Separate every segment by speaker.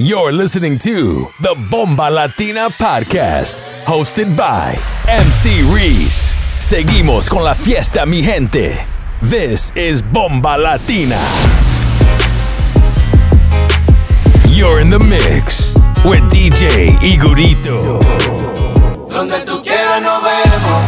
Speaker 1: You're listening to the Bomba Latina Podcast, hosted by MC Reese. Seguimos con la fiesta, mi gente. This is Bomba Latina. You're in the mix with DJ Igorito.
Speaker 2: Donde tú quieras nos vemos,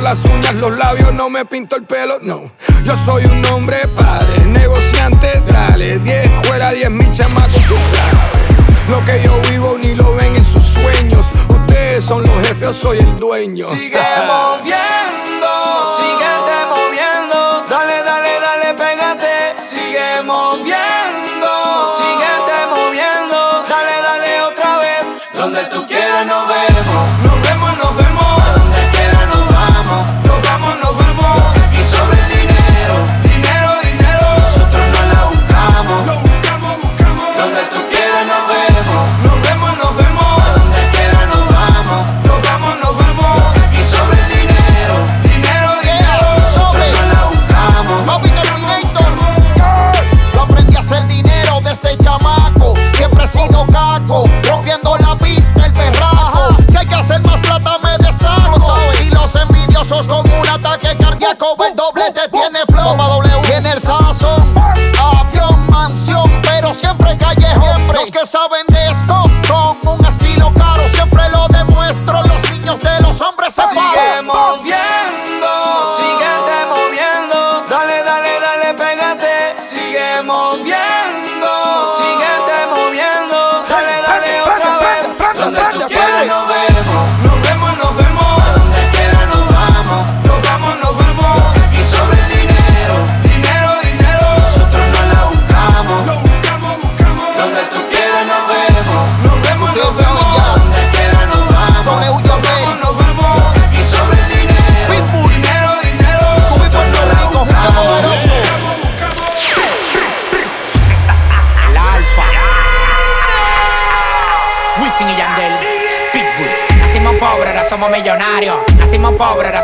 Speaker 3: las uñas, los labios, no me pinto el pelo, no. Yo soy un hombre padre, negociante, dale, 10 escuelas, 10 mil chamacos, tú sabes. Lo que yo vivo ni lo ven en sus sueños. Ustedes son los jefes, yo soy el dueño.
Speaker 2: Sigue moviendo,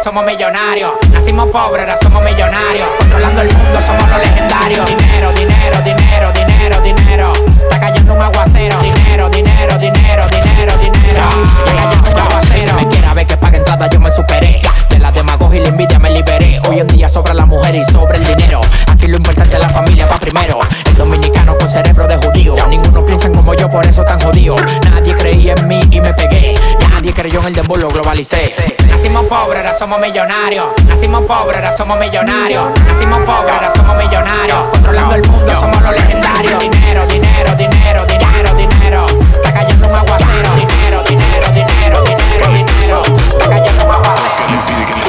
Speaker 4: somos millonarios. Nacimos pobres, ahora somos millonarios. Controlando el mundo, somos los legendarios. Dinero, dinero, dinero, dinero, dinero. Está cayendo un aguacero. Dinero, dinero, dinero, dinero, dinero. Está cayendo un aguacero. Me quiera ver que pague entrada, yo me superé. De la demagogia y la envidia me liberé. Hoy en día sobra la mujer y sobra el dinero. Aquí lo importante es la familia va primero. El dominicano cerebro de judío. Ninguno piensa como yo, por eso tan jodido. Nadie creía en mí y me pegué. Nadie creyó en el dembow, lo globalicé. Nacimos pobres, ahora somos millonarios. Nacimos pobres, ahora somos millonarios. Nacimos pobres, ahora somos millonarios. Controlando el mundo, somos los legendarios. Dinero, dinero, dinero, dinero, dinero. Está cayendo un aguacero. Dinero, dinero, dinero, dinero, dinero. Está cayendo un aguacero.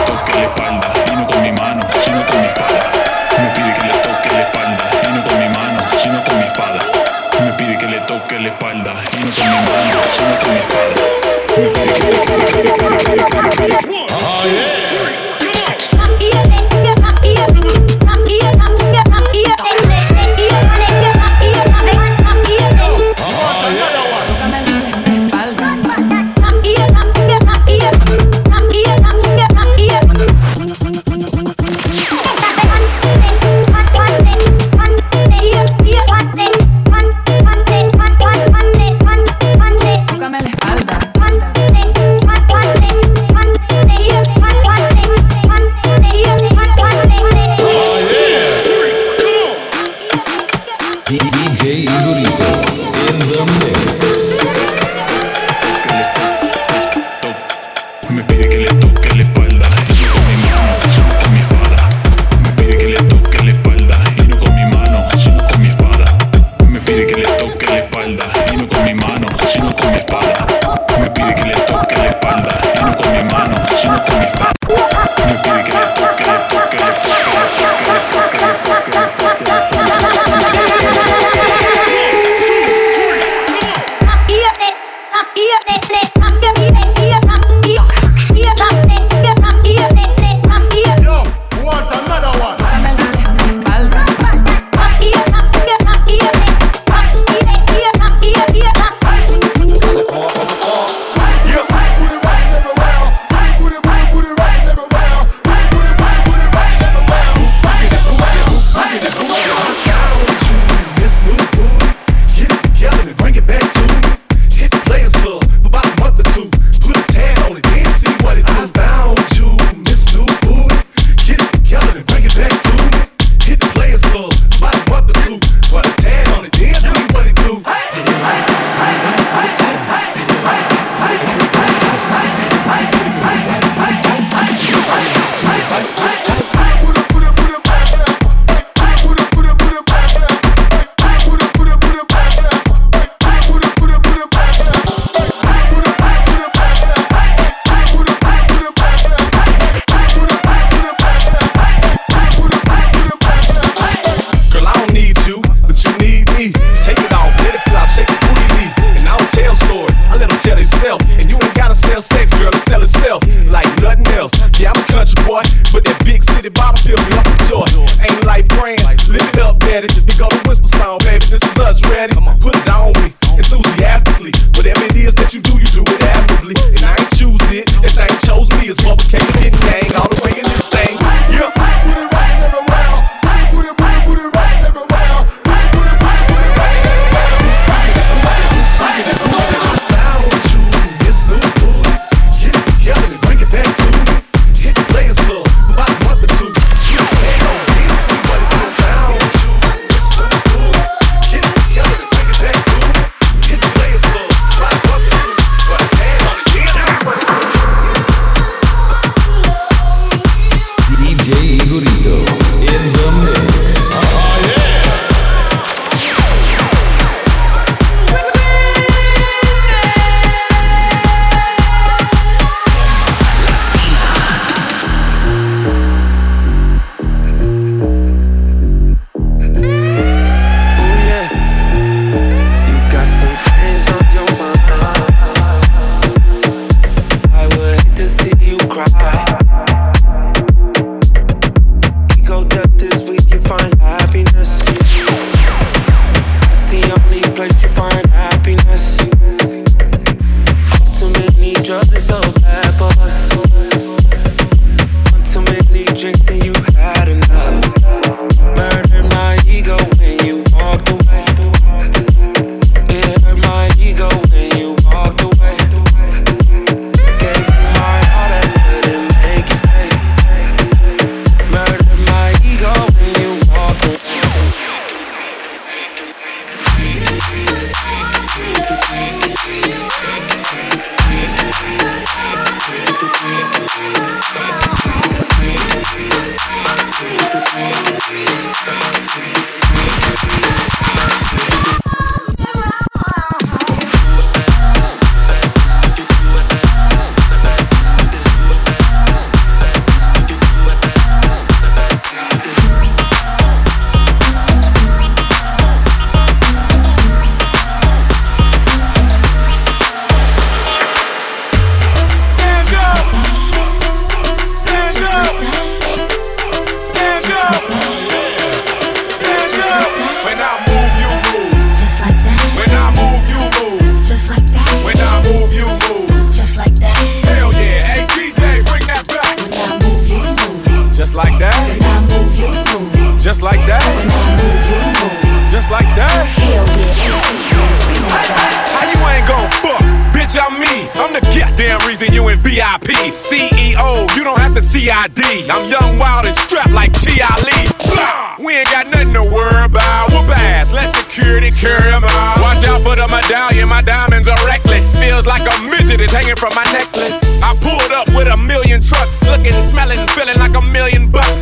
Speaker 5: I'm young, wild, and strapped like T.I. Blah! We ain't got nothing to worry about. Whoop ass, let security carry 'em out. Watch out for the medallion, my diamonds are reckless. Feels like a midget is hanging from my necklace. I pulled up with a million trucks, looking, smelling, feeling like a million bucks.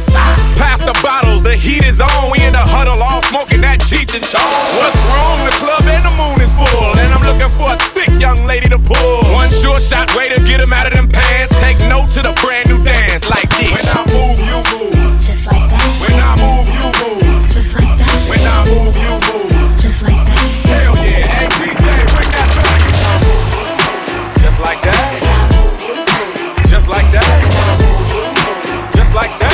Speaker 5: Past the bottles, the heat is on. We in the huddle, all smoking that Cheech and Chong. What's wrong? The club and the moon is full, and I'm looking for a thick young lady to pull. One sure shot way to get him out of them pants. Take note to the brand new dance like this. When I move, you move.
Speaker 6: Just like that,
Speaker 5: When I move, you move.
Speaker 6: just like that,
Speaker 5: When I move, you move.
Speaker 6: just like that.
Speaker 5: Like that.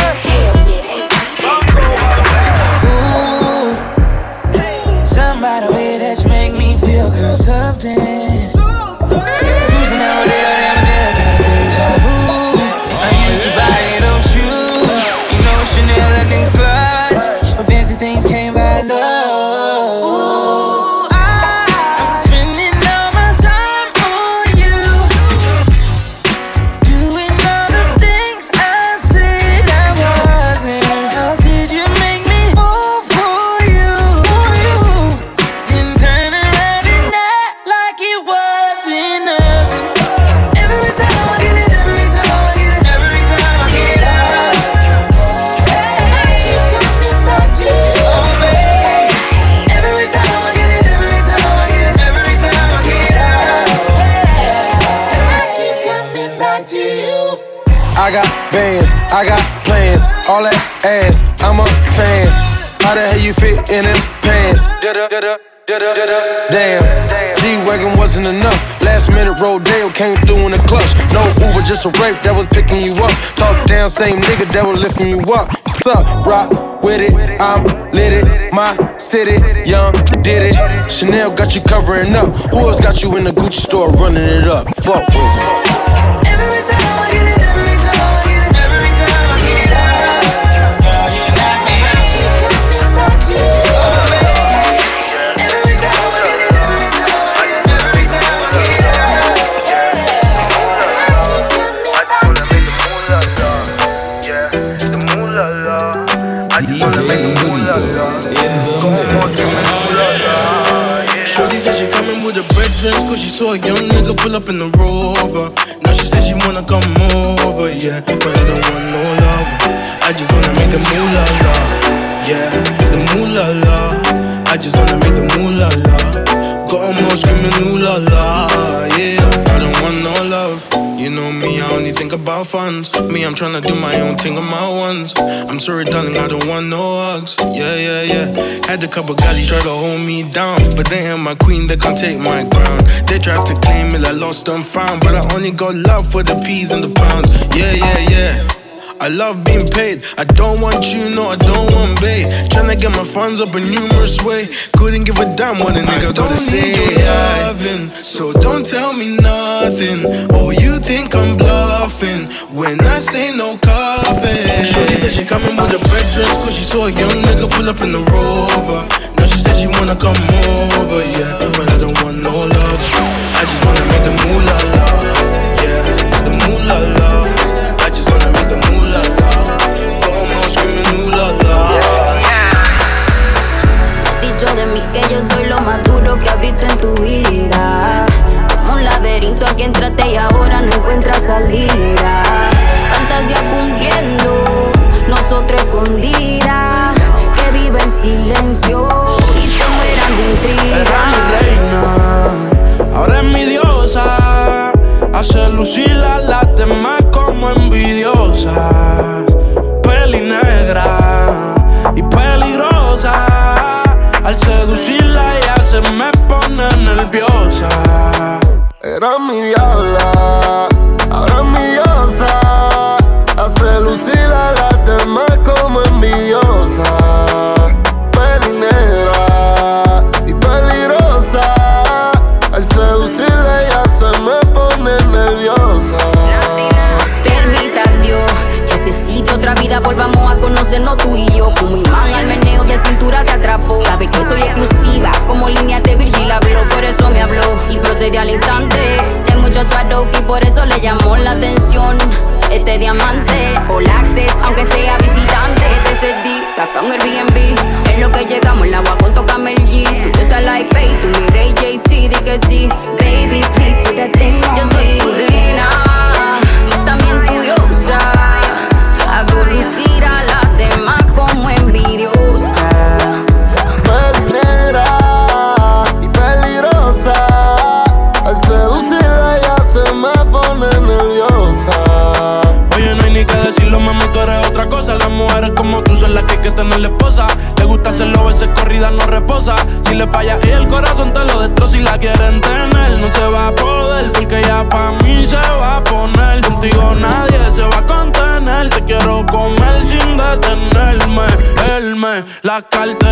Speaker 7: I
Speaker 6: got
Speaker 8: bands, I got plans, all that ass, I'm a fan. How the hell you fit in them pants? Damn, G-Wagon wasn't enough. Last minute Rodale came through in the clutch. No Uber, just a rape that was picking you up. Talk down, same nigga that was lifting you up. What's up, rock with it? I'm lit it. My city, young did it. Chanel got you covering up. Who else got you in the Gucci store running it up? Fuck with
Speaker 9: me. cause she saw a young nigga pull up in the rover. Now she said she wanna come over, yeah. But I don't want no love. I just wanna make the moolah la. Yeah, the moolah la. I just wanna make the moolah la. Got them all screaming ooh la la, yeah. You know me, I only think about funds. Me, I'm trying to do my own thing on my ones. I'm sorry, darling, I don't want no hugs. Yeah, yeah, yeah. Had a couple galleys try to hold me down. But they ain't my queen, they can't take my crown. They tried to claim it, I lost and found. But I only got love for the peas and the pounds. Yeah, yeah, yeah. I love being paid. I don't want you, no, I don't want babe. Tryna get my funds up a numerous way. Couldn't give a damn what a nigga I gotta say. Loving, so don't tell me nothing. Oh, you think I'm bluffing when I say no coffee. Shorty said she coming with a red dress, cause she saw a young nigga pull up in the rover. Now she said she wanna come over, yeah. But I don't want no love. I just wanna make the moolah, yeah, the moolah.
Speaker 10: de mí, que yo soy lo más duro que has visto en tu vida. la carta.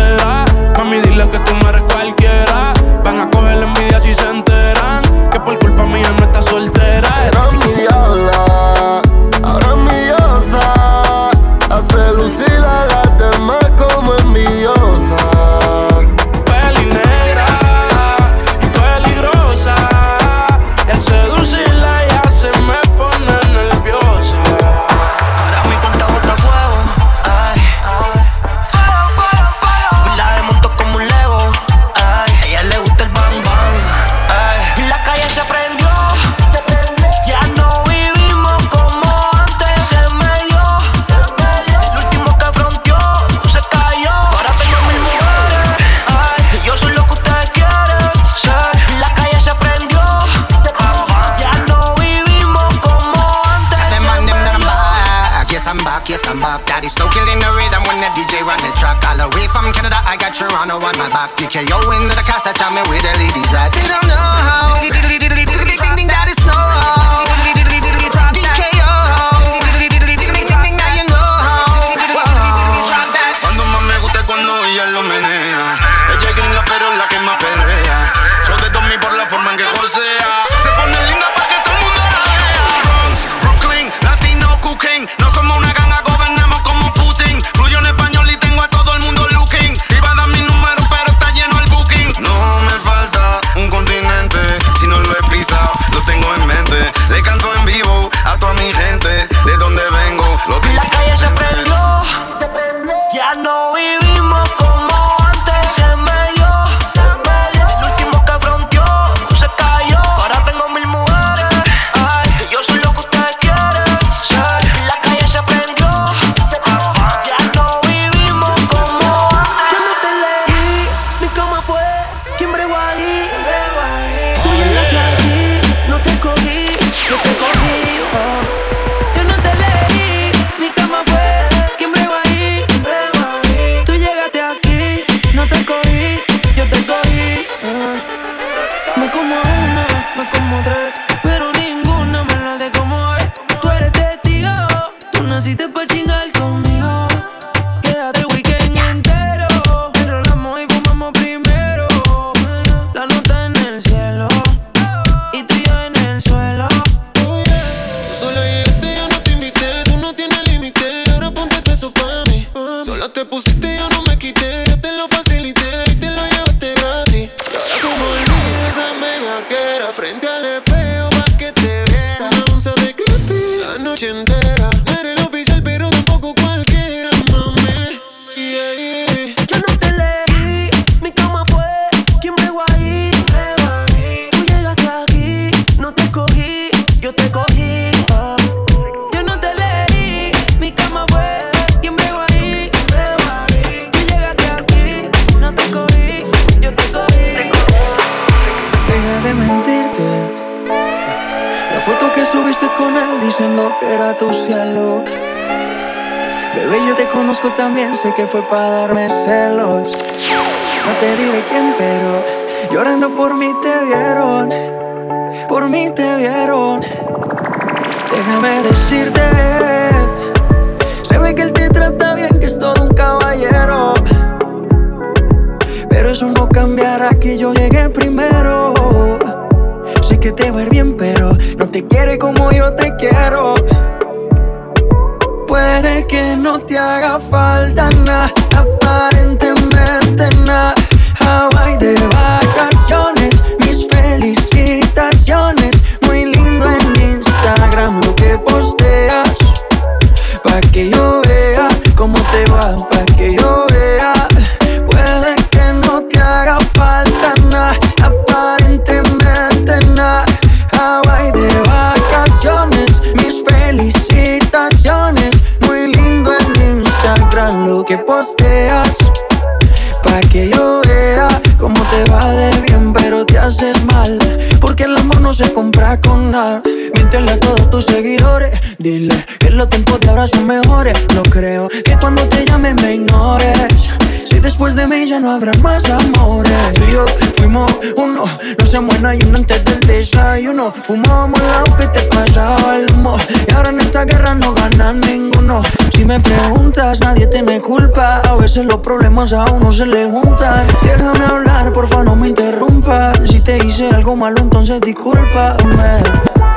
Speaker 10: tus seguidores. Dile que los tiempos de
Speaker 11: ahora
Speaker 8: son mejores.
Speaker 10: No creo que cuando te llame me ignores. Si después de mí ya
Speaker 11: no habrá más amores. Tú y yo fuimos uno, no se muera y
Speaker 12: uno antes del desayuno. Fumábamos la que te pasaba el humo. Y ahora en esta guerra no gana
Speaker 13: ninguno. Si
Speaker 12: me
Speaker 13: preguntas, nadie te me culpa. A veces
Speaker 14: los problemas a uno se le juntan. Déjame hablar, porfa, no me interrumpa. Si te hice algo malo, entonces discúlpame.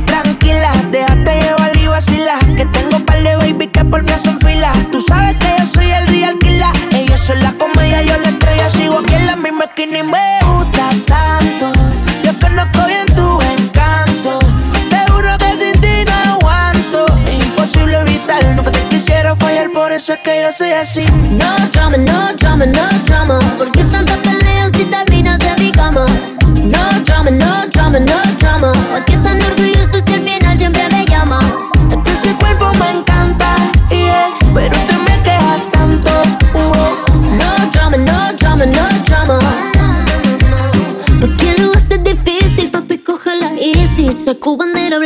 Speaker 15: tranquila, déjate llevar y vacila. Que tengo par de baby que por mí hacen fila. Tú sabes que yo soy el real killer. Ellos son la comedia, yo la estrella. Sigo aquí en la misma esquina y me gusta tanto. Yo conozco bien tu encanto. Te juro que sin ti no aguanto. Es imposible evitar, nunca te quisiera fallar, por eso es que yo soy así.
Speaker 16: No drama, no drama, no drama. Porque tanta pelea si terminas de mi cama. No drama, no drama, no drama.
Speaker 17: 고반대로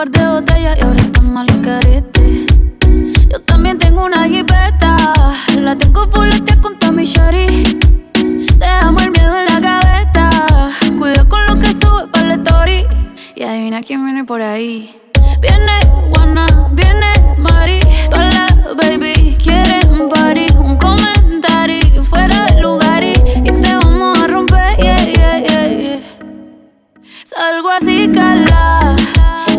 Speaker 17: par de botellas y ahora está mal carete. Yo también tengo una jipeta, la tengo fuletea con Tommy Shari. Te amo el miedo en la gaveta, cuida con lo que sube para el story. Y adivina quién viene por ahí. Viene Juana, viene Mari, todas las baby quieren party. Un comentario fuera de lugar y, y te vamos a romper, yeah, yeah, yeah, yeah. Salgo así, cala.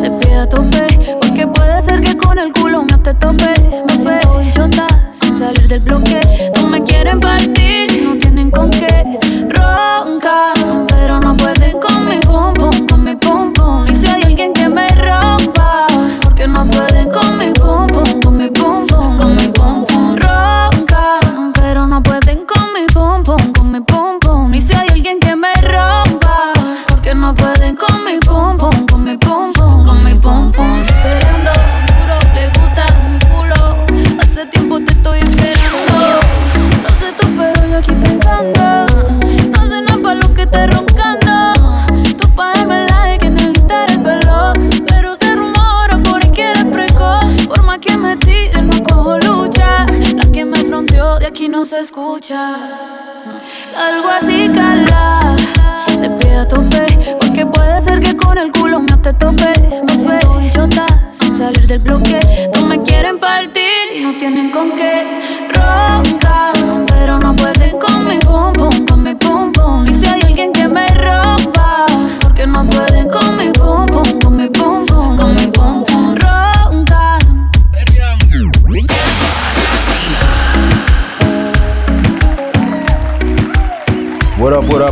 Speaker 17: Le pido a tope, porque puede ser que con el culo no te tope. Me siento idiota sin salir del bloque. No me quieren partir. aquí no se escucha. Salgo así, cala, de pie a tope. Porque puede ser que con el culo no te tope. Me siento bichota sin salir del bloque. No me quieren partir y no tienen con qué roncar.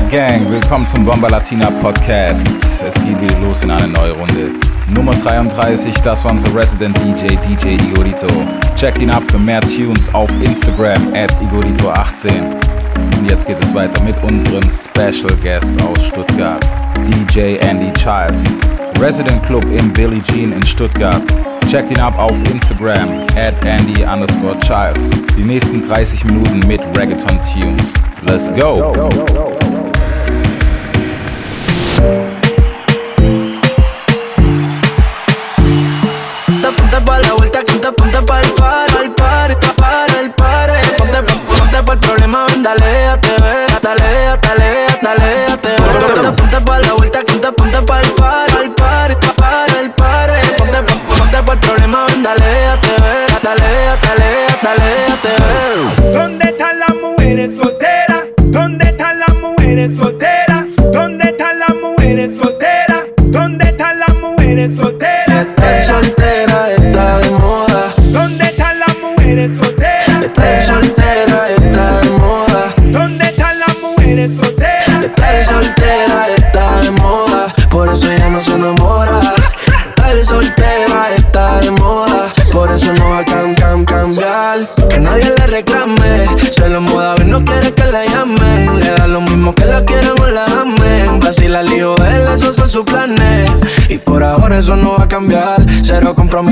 Speaker 18: Gang, willkommen zum Bomba Latina Podcast. Es geht wieder los in eine neue Runde. Nummer 33, das war unser Resident DJ, DJ Igorito. Checkt ihn ab für mehr Tunes auf Instagram at Igorito18. Und jetzt geht es weiter mit unserem Special Guest aus Stuttgart, DJ Andy Childs. Resident Club im Billie Jean in Stuttgart. Checkt ihn ab auf Instagram at Andy underscore Childs. Die nächsten 30 Minuten mit Reggaeton Tunes. Let's go!
Speaker 15: Ponte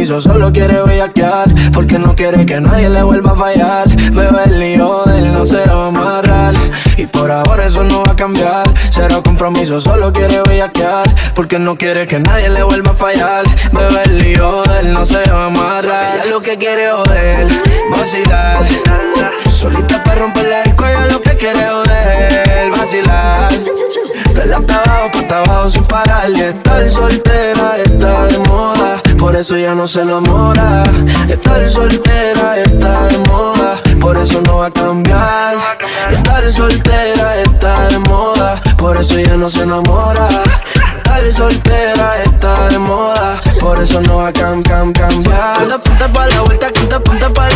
Speaker 15: Compromiso, solo quiere bellaquear. Porque no quiere que nadie le vuelva a fallar. Bebé, el lío de él no se va a amarrar. Y por ahora eso no va a cambiar. Cero compromiso, solo quiere bellaquear. Porque no quiere que nadie le vuelva a fallar. Bebé, el lío de él no se va a amarrar. Ella lo que quiere joder, vacilar. Solita para romper la disco, ella lo que quiere joder, vacilar. De la hasta abajo, pa' abajo sin parar. Y estar soltera está de moda. Por eso ya no se enamora. Estar soltera está de moda. Por eso no va a cambiar. Estar soltera está de moda. Por eso ya no se enamora. Estar soltera está de moda. Por eso no va a cam, cam, cambiar. Ponte, ponte pa' la vuelta, ponte, ponte pa' el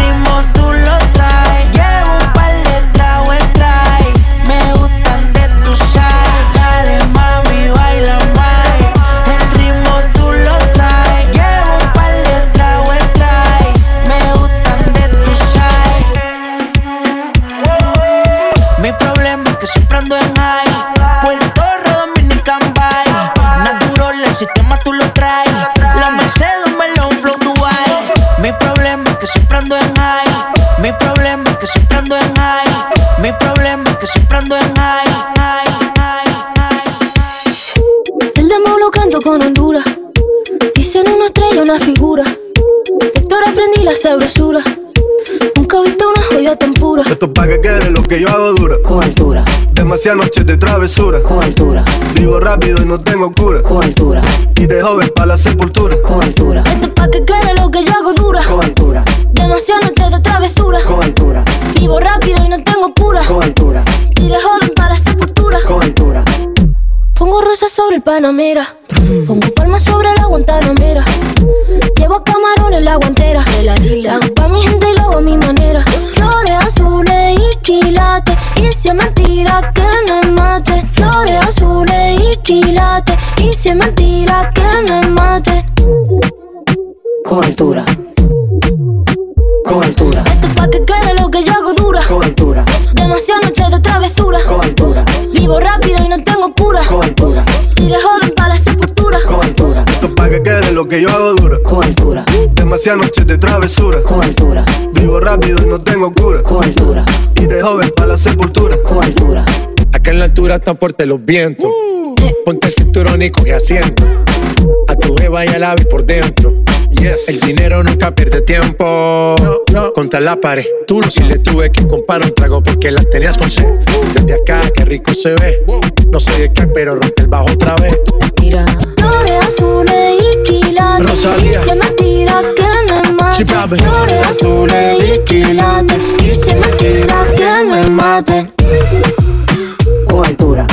Speaker 19: tú lo.
Speaker 20: Rosas sobre
Speaker 21: Demasiadas noches de travesura.
Speaker 22: con altura,
Speaker 21: Vivo rápido y no tengo cura.
Speaker 22: con altura,
Speaker 21: Y de joven pa' la sepultura.
Speaker 22: con altura.
Speaker 8: Acá en la altura están fuertes los vientos. Ponte el cinturón y coge asiento. A tu jeva y a la vi por dentro. Yes. El dinero nunca pierde tiempo. Contra la pared. Tú lo si le tuve que comprar un trago porque las tenías con sed. Desde acá, qué rico se ve. No sé de qué, pero rompe el bajo otra vez.
Speaker 20: Mira. Flores azules y quilates.
Speaker 8: Rosalía.
Speaker 20: Flores azules y quilates. Y se me tira que me mate.
Speaker 22: Con altura,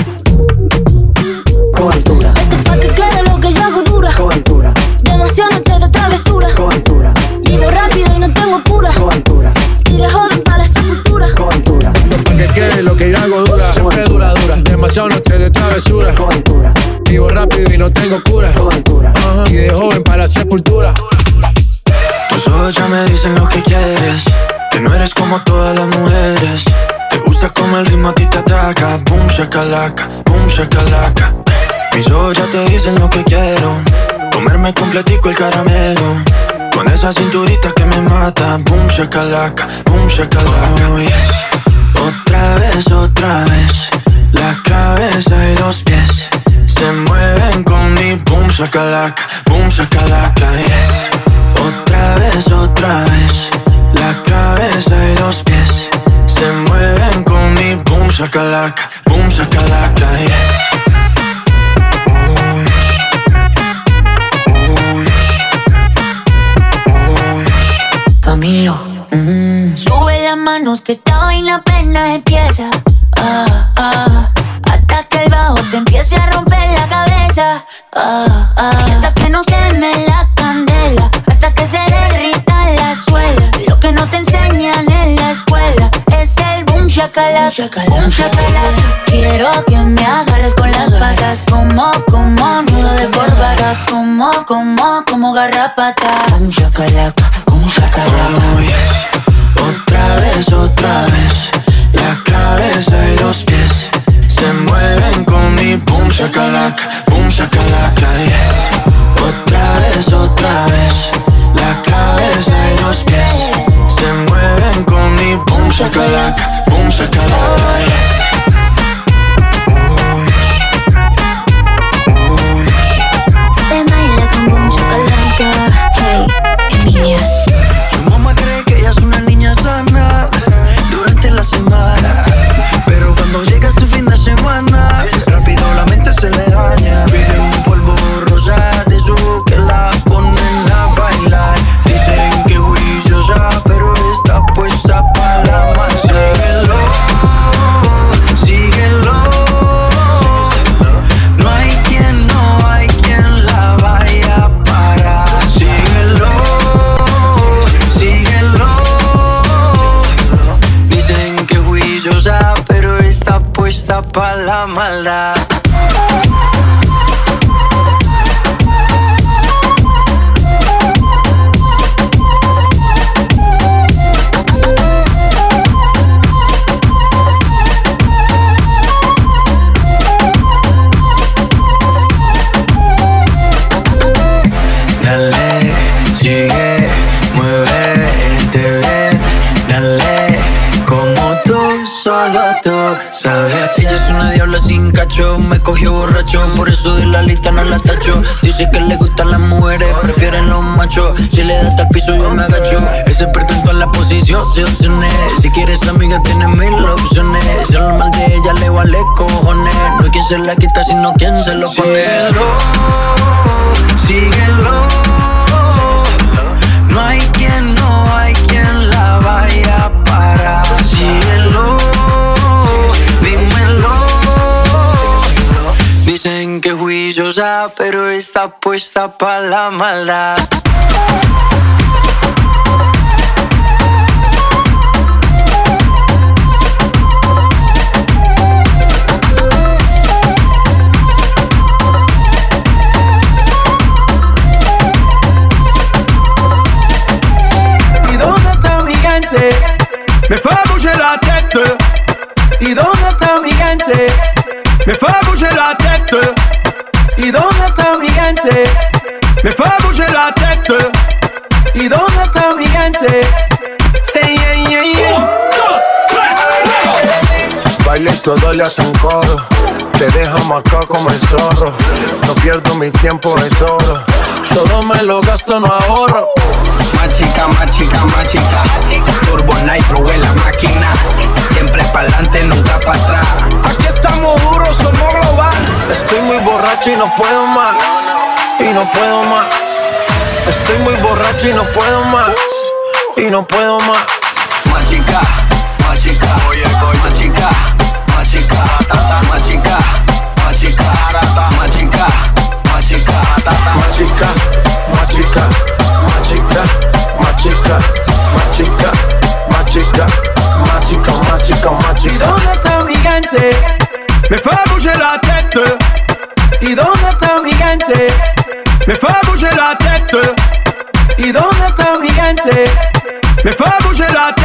Speaker 22: con altura,
Speaker 20: Esto es pa' que quede lo que yo hago dura.
Speaker 22: con altura,
Speaker 20: Demasiadas noches de travesura.
Speaker 22: con altura,
Speaker 20: Vivo rápido y no tengo cura.
Speaker 22: con altura,
Speaker 20: Iré joven para la sepultura.
Speaker 22: con altura,
Speaker 8: Esto pa' que quede lo que yo hago dura. Siempre dura, dura. Demasiado noche de travesura.
Speaker 22: con altura,
Speaker 8: Vivo rápido y no tengo cura.
Speaker 22: con altura.
Speaker 8: Y de joven para la sepultura.
Speaker 23: Tus ojos ya me dicen lo que quieres. Que no eres como todas las mujeres. Te gusta como el ritmo a ti te ataca. Boom shakalaka, boom shakalaka. Mis ojos ya te dicen lo que quiero. Comerme completico el caramelo. Con esa cinturita que me mata. Boom shakalaka, boom shakalaka. Oh, yes. Otra vez, otra vez. La cabeza y los pies se mueven con mi boom shakalaka, boom shakalaka, yes. Otra vez, otra vez. La cabeza y los pies se mueven con mi boom shakalaka, boom shakalaka, yes.
Speaker 16: Camilo, sube las manos que esta vaina apenas empieza. Ah, ah, hasta que el bajo te empiece a romper la cabeza. Ah, ah, y hasta que nos queme la Un chacalón. Quiero que me agarres con las patas. Como, como, nudo de corbata. Como, como, como garrapata. Un chacalaca, como un chacalaca.
Speaker 23: Oh, yes. Otra vez, otra
Speaker 24: vez. La cabeza y los pies se mueven con mi boom shakalaka, boom shakalaka, yes.
Speaker 23: Otra vez, otra vez, la cabeza y los pies boom shakalaka, boom shakalaka. Oh. Por eso de la lista no la tacho. Dice que le gustan las mujeres, prefieren los machos. Si le da hasta el piso, yo me agacho. Ese pretento en la posición, opciones. Si quieres amiga, tienes mil opciones. Si hablar mal de ella, le vale cojones. No hay quien se la quita, sino quien se lo pone. Síguelo, no hay quien, está puesta para la maldad.
Speaker 25: Baile y todo le hacen coro. Te deja marcado como el zorro. No pierdo mi tiempo, es oro. Todo me lo gasto, no ahorro.
Speaker 26: Más chica, más chica, más chica. Turbo Nitro en la máquina. Siempre pa'lante, nunca para atrás.
Speaker 25: Aquí estamos duros, somos global. Estoy muy borracho y no puedo más. Y no puedo más. Estoy muy borracho y no puedo más. Y no puedo más.
Speaker 26: Más chica, más chica. Oye, más chica, machica, tata, machica, machica, rata, machica, machica, tata,
Speaker 25: machica, machica, machica, machica, machica, machica,
Speaker 10: machica,
Speaker 25: machica,
Speaker 10: ¿Dónde está mi gente? Me fa bouger la tête. ¿Y dónde está mi gente? Me fa bouger la tête. ¿Y dónde está mi gente? Me fa bouger la.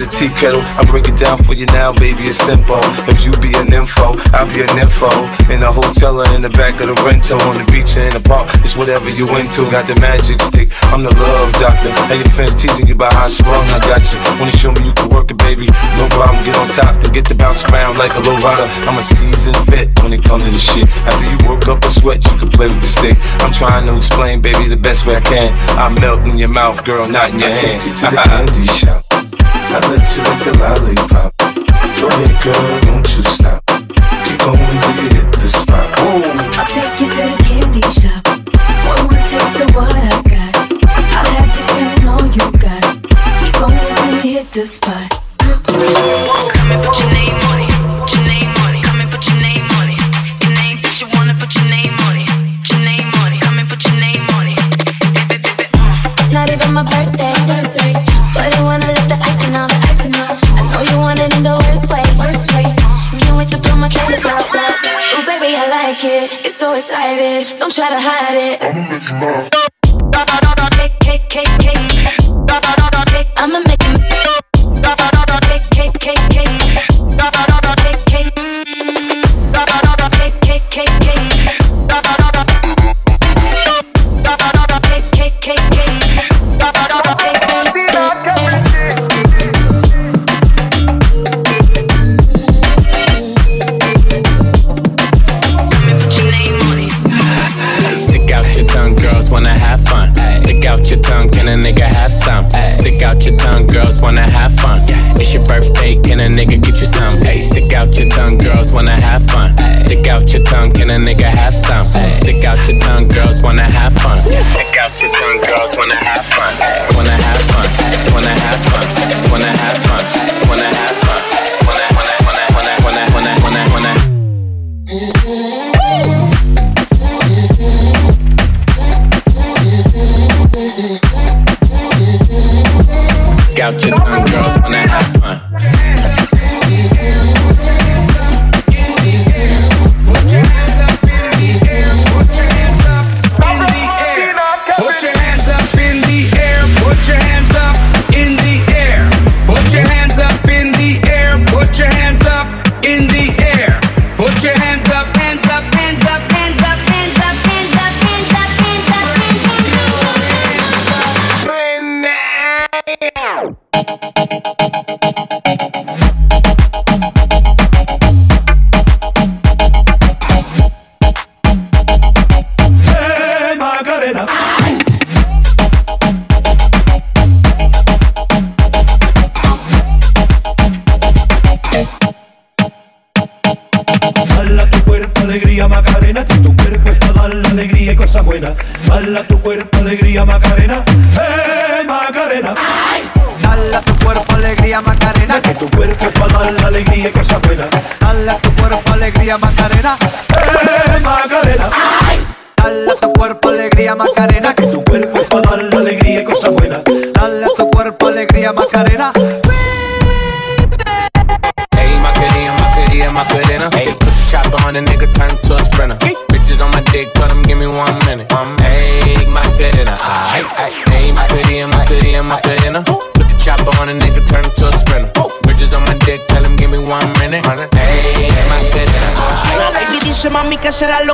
Speaker 10: a
Speaker 27: tea kettle. I break it down for you now, baby, it's simple. If you be an info, I'll be an info. In a hotel or in the back of the rental, on the beach or in the park, it's whatever you into. Got the magic stick, I'm the love doctor. And your fans teasing you about how strong I got you. Wanna show me you can work it, baby? No problem, get on top to get the bounce around like a low rider. I'm a seasoned vet when it comes to the shit. After you work up a sweat, you can play with the stick. I'm trying to explain, baby, the best way I can. I'm melting your mouth, girl, not in your
Speaker 28: I
Speaker 27: hand.
Speaker 28: Take you to the candy shop. I let you like a lollipop. Go ahead, girl, don't you stop. Keep going.
Speaker 29: excited. Don't try to hide it. I'ma make
Speaker 30: you mine. a nigga have some. Stick out your tongue, girls wanna have fun. Stick out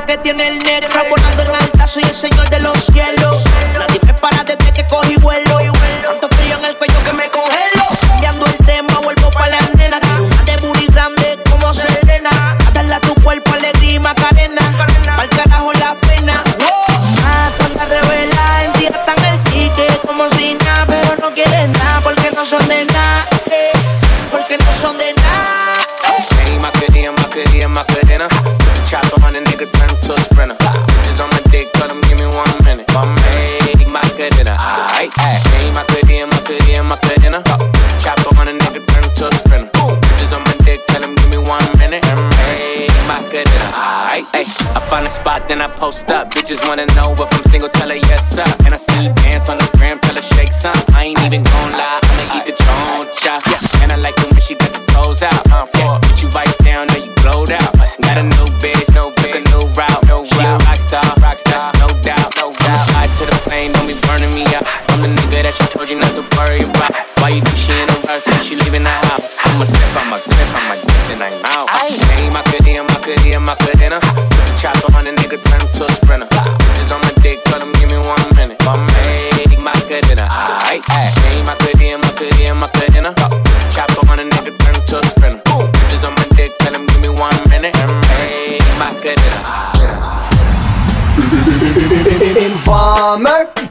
Speaker 31: que
Speaker 32: tiene
Speaker 30: find a spot, then I post up. Bitches wanna know if I'm single, tell her yes, sir. And I see dance on the gram, tell her shake some. I ain't even gon' lie, I'ma eat the choncha. And I like the way she got the toes out. Uh, yeah, bitch, you vice down, now you blowed out. Not a new bitch, no bitch, a new route, no route. She a rock star, rock star, no doubt, no doubt. Side to the flame, don't be burning me out. I'm the nigga that she told you not to worry about. Why you think she in a rush when she leaving the house? I'ma step, I'ma step, I'ma dip,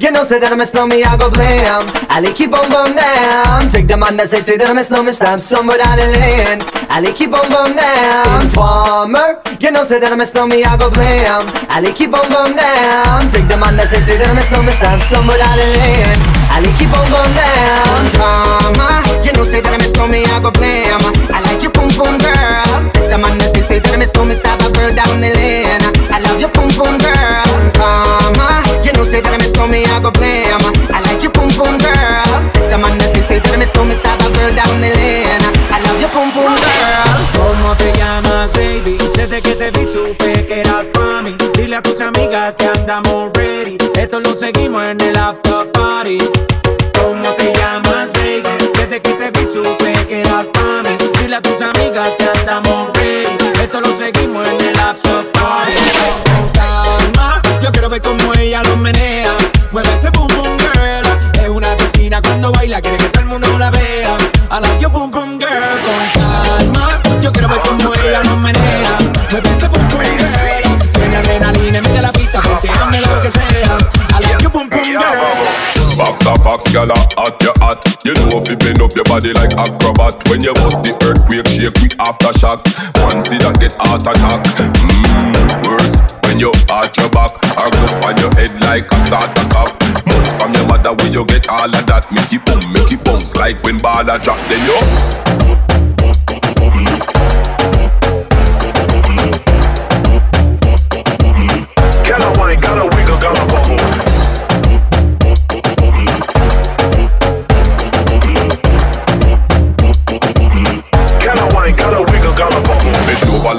Speaker 33: you know say that I miss know me, I go blame Ali keep on bum down Take the man that say, say that I miss know me, stamp somewhere down the lane Ali keep on bum down Informer, you know say that I miss know me, I go blame Ali keep on bum down Take the man that say, say that I miss know me, stamp somewhere down the lane Ali keep on bum down Informer, you know say that I miss know me, I go blame I like your pum pum girl. Take the man that say, say that I miss know me, stab a girl down the lane. I love your pum pum girl. Know say that I miss me, I go blame I like your pum pum girl. Take the man that say that I miss me, stab a girl down the lane. I love your pum pum girl.
Speaker 34: ¿Cómo te llamas, baby? Desde que te vi supe que eras pa' mí. Dile a tus amigas que andamos ready. Esto lo seguimos en el after menea Mueve ese boom boom girl Tiene adrenalina, mete la pista Ponteame lo que sea. I like your boom boom girl
Speaker 35: Fox a fox, gyal a hot, you hot. You know if you bend up your body like acrobat. When you bust the earthquake, shake with aftershock One see that get heart attack. Mmm, worse when you arch your back. Or go on your head like a starter cup. Must from your mother when you get all of that. Make it boom, make it bounce like when ball a drop. Then you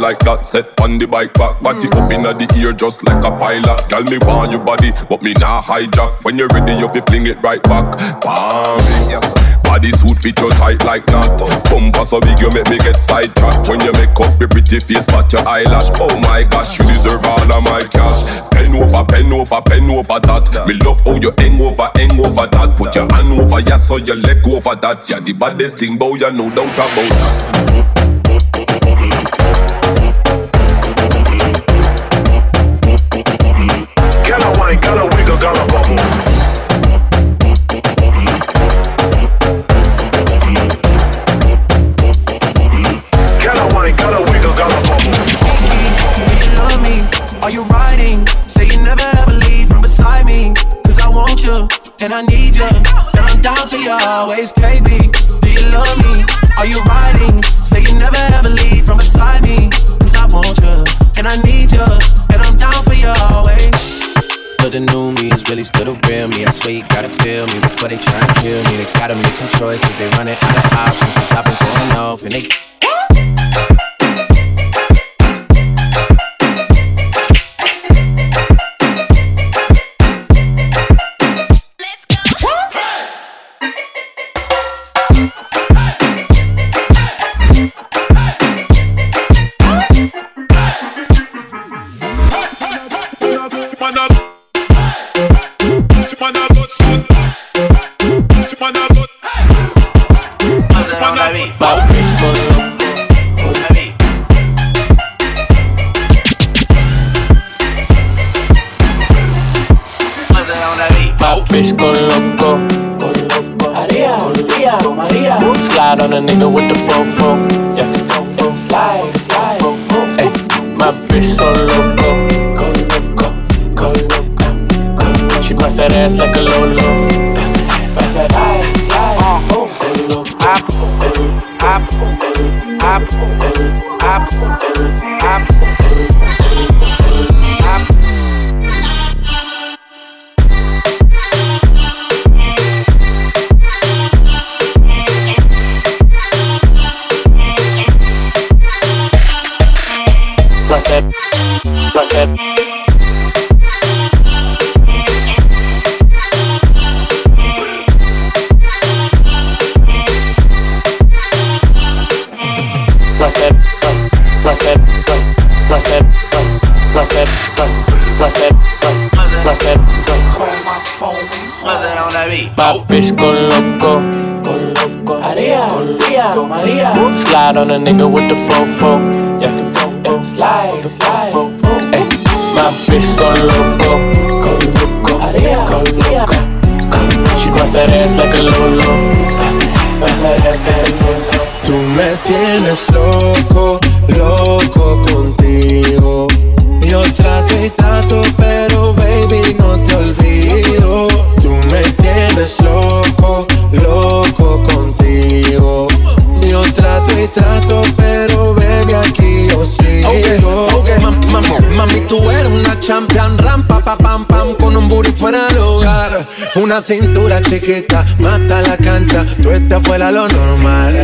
Speaker 35: like that, set on the bike back. Body mm. up inna the ear just like a pilot. Girl, me want your body, but me nah hijack. When you're ready, you fi fling it right back. Bam, yes. Body suit fit you tight like that. Bumper so big you make me get sidetracked. When you make up your pretty face but your eyelash. Oh my gosh, you deserve all of my cash. Pen over, pen over, pen over that. Me love how you hang over, hang over that. Put your hand over, yeah, so your leg over that. Yeah, the baddest thing bow, you no doubt about that
Speaker 36: me. I
Speaker 37: swear you gotta feel me before they try and kill me. They gotta make some choices. They running out of options. The shopping's going off and they.
Speaker 38: Esse mano Una cintura chiquita, mata la cancha, tú estás fuera lo normal.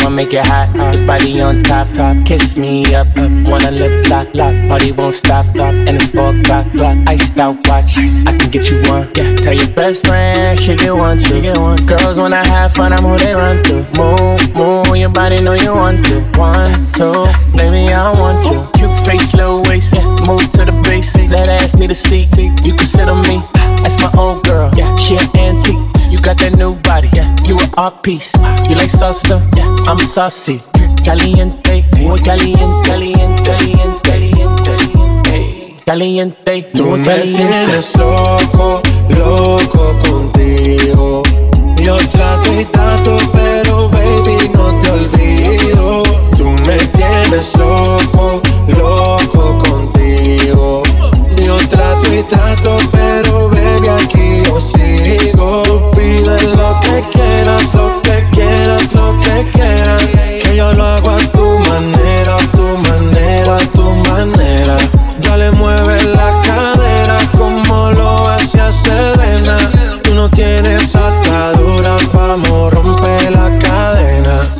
Speaker 30: Ooh, I make it hot, uh. your body on top, top. Kiss me up, up. Wanna lip lock, lock. Party won't stop, lock. And it's four o'clock, clock. Iced out watch, I can get you one. Yeah, tell your best friend she get one, she get one. Girls when I have fun, I'm who they run to. Move, move, your body know you want to. One, two, baby I want you. Cute face, low waist, yeah. Move to the base, that ass need a seat. You can sit on me. That's my old girl, yeah. She an antique. You got that new body, yeah. You an art piece. You like salsa, yeah. I'm saucy. Caliente, muy caliente, caliente, caliente, caliente, caliente.
Speaker 32: Tú
Speaker 30: muy
Speaker 32: me
Speaker 30: caliente.
Speaker 32: tienes loco, loco contigo. Yo trato y trato, pero baby no te olvido. Tú me tienes loco, loco contigo. Yo trato y trato, pero baby aquí yo sigo. Tú pides lo que quieras, lo que quieras, lo que quieras. Que yo lo hago a tu manera, a tu manera, a tu manera. Ya le mueve la cadera como lo hacía Selena. No tienes ataduras, vamos, rompe la cadena.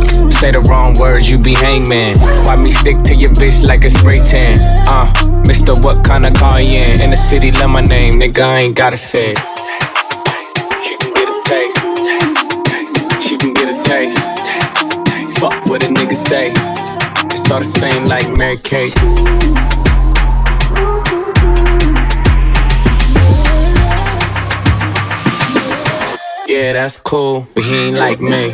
Speaker 30: Say the wrong words, you be hangman. Why me stick to your bitch like a spray tan? Uh, Mister, what kind of car you in? In the city, love my name, nigga, I ain't gotta say. She can get a taste. She can get a taste. Fuck what a nigga say. It's all the same like Mary Kate. Yeah, that's cool, but he ain't like me.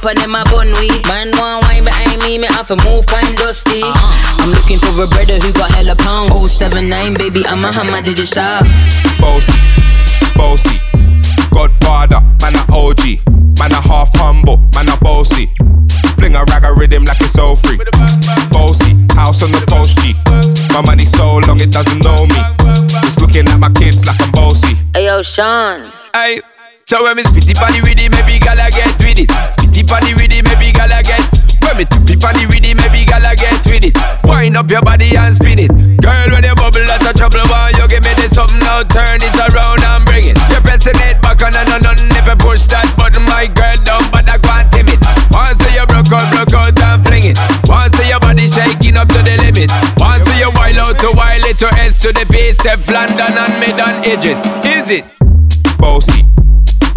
Speaker 39: Back of them a pop and them a bun weed. Man want wine behind me, me have to move kind dusty. Uh-huh. I'm looking for a brother who got hella pound. 079, baby, I'm a hammer, did you stop?
Speaker 40: Bossy, bossy. Godfather, man a OG. Man a half humble, man a bossy. Fling a rag a rhythm like it's all free. Bossy, house on the coast G. My money so long it doesn't know me. It's looking at my kids like I'm bossy.
Speaker 39: Hey yo, Sean.
Speaker 41: Hey, so when me spitty panny with it, maybe gala get with it. Spitty panny with it, maybe gala get. When me tippy panny with it, maybe gala get with it. Wind up your body and spin it. Girl, when you bubble, that's a trouble. Why you give me this something now? Turn it around and bring it. You're pressing it back on and on and never push that button, my girl down, but I can't tame it. Once you broke out, broke out and fling it. Once your body shaking up to the limit. Once you wild out to wild it to S to the base, step London and mid on edges. Is it?
Speaker 40: Bossy,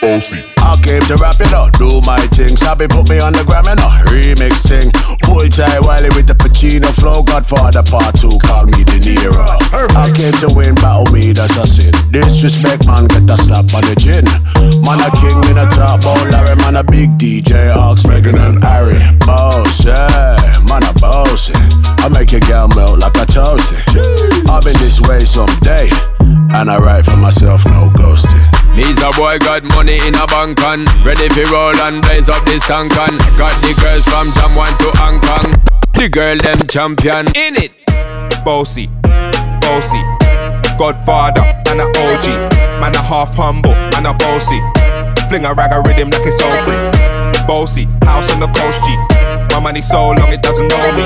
Speaker 40: bossy.
Speaker 42: I came to rap it up, do my thing. Sabi put me on the gram and a remix thing. Hold tight Wiley with the Pacino flow. Godfather part two, call me De Niro. I came to win, battle me, that's a sin. Disrespect, man, get a slap on the chin. Man, a king in a top, oh Larry, man, a big DJ, Ox, Megan and Harry. Boss, yeah, man, a boss. I make your girl melt like a toasty. I've been this way someday, and I write for myself, no
Speaker 41: Me's a boy got money in a bank on Ready for roll and blaze up this tank on Got the girls from Jamwan to Hong Kong The girl them champion in it
Speaker 40: Bossy, bossy. Godfather, man a OG. Man a half humble, man a bossy. Fling a rag a rhythm like it's all free. Bossy, house on the coast G. My money so long it doesn't know me.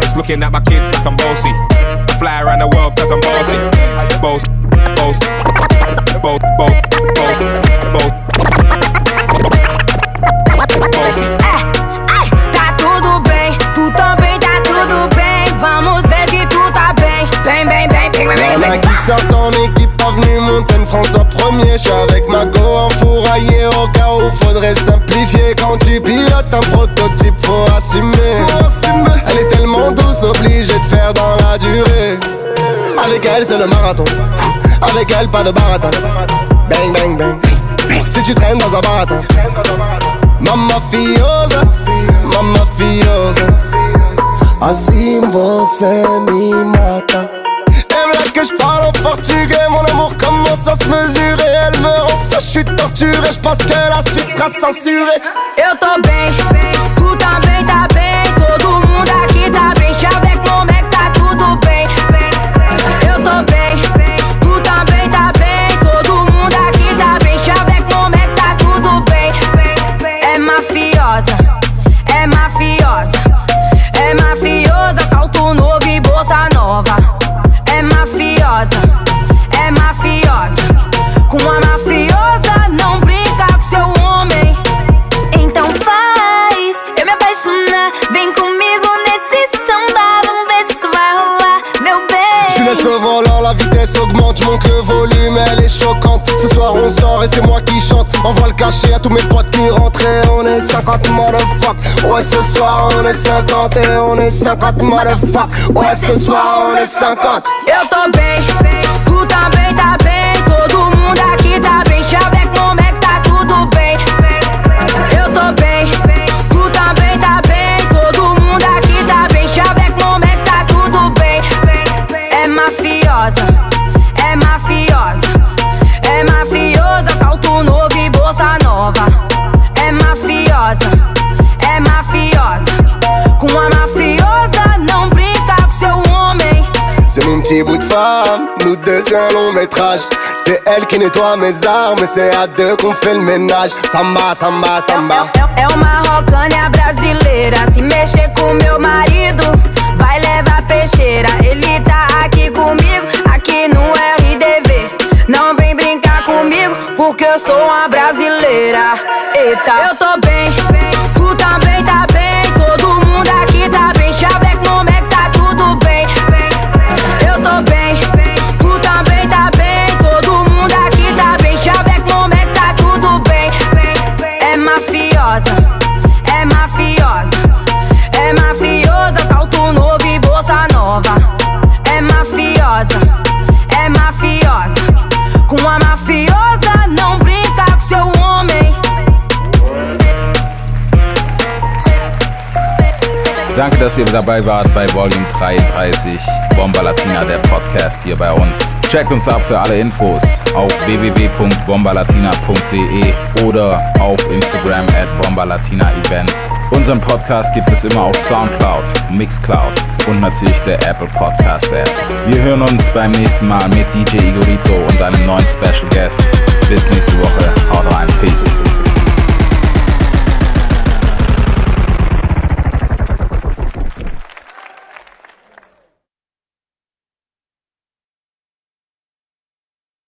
Speaker 40: It's looking at my kids like I'm bossy. I fly around the world cause I'm bossy. Boss, boss, boss, boss, boss, boss. Bossy.
Speaker 43: François premier, je avec ma go enfouraillée au cas où faudrait simplifier. Quand tu pilotes un prototype faut assumer. Elle est tellement douce, obligée de faire dans la durée. Avec elle c'est le marathon. Avec elle, pas de baratin. Bang, bang, bang. Si tu traînes dans un baratin. Mamma fiosa, mamma fiosa. Assim você me mata. Voilà que je parle en portugais, mon amour commence à se mesurer. Elle me rend je suis torturé, je pense que la suite sera censurée.
Speaker 20: Eu tô bem, tu tá.
Speaker 43: Choquante. Ce soir on sort et c'est moi qui chante. Envoie le cachet à tous mes potes qui rentrent on est 50 motherfuck. Ouais, ce soir on est 50 et on est 50 motherfuck. Ouais, ce soir on est 50.
Speaker 20: Eu tô bem,
Speaker 43: petit bout de femme, nous deux c'est un long métrage. C'est elle qui nettoie mes armes, c'est à deux qu'on fait le ménage. Samba, samba, samba.
Speaker 20: É uma rocânia brasileira. Se mexer com meu marido, vai levar peixeira. Ele tá aqui comigo, aqui no RDV. Não vem brincar comigo, porque eu sou uma brasileira. Eita, eu tô bem, tu
Speaker 18: Danke, dass ihr dabei wart bei Volume 33, Bomba Latina, der Podcast hier bei uns. Checkt uns ab für alle Infos auf www.bombalatina.de oder auf Instagram at Bombalatina Events. Unseren Podcast gibt es immer auf Soundcloud, Mixcloud und natürlich der Apple Podcast App. Wir hören uns beim nächsten Mal mit DJ Igorito und einem neuen Special Guest. Bis nächste Woche.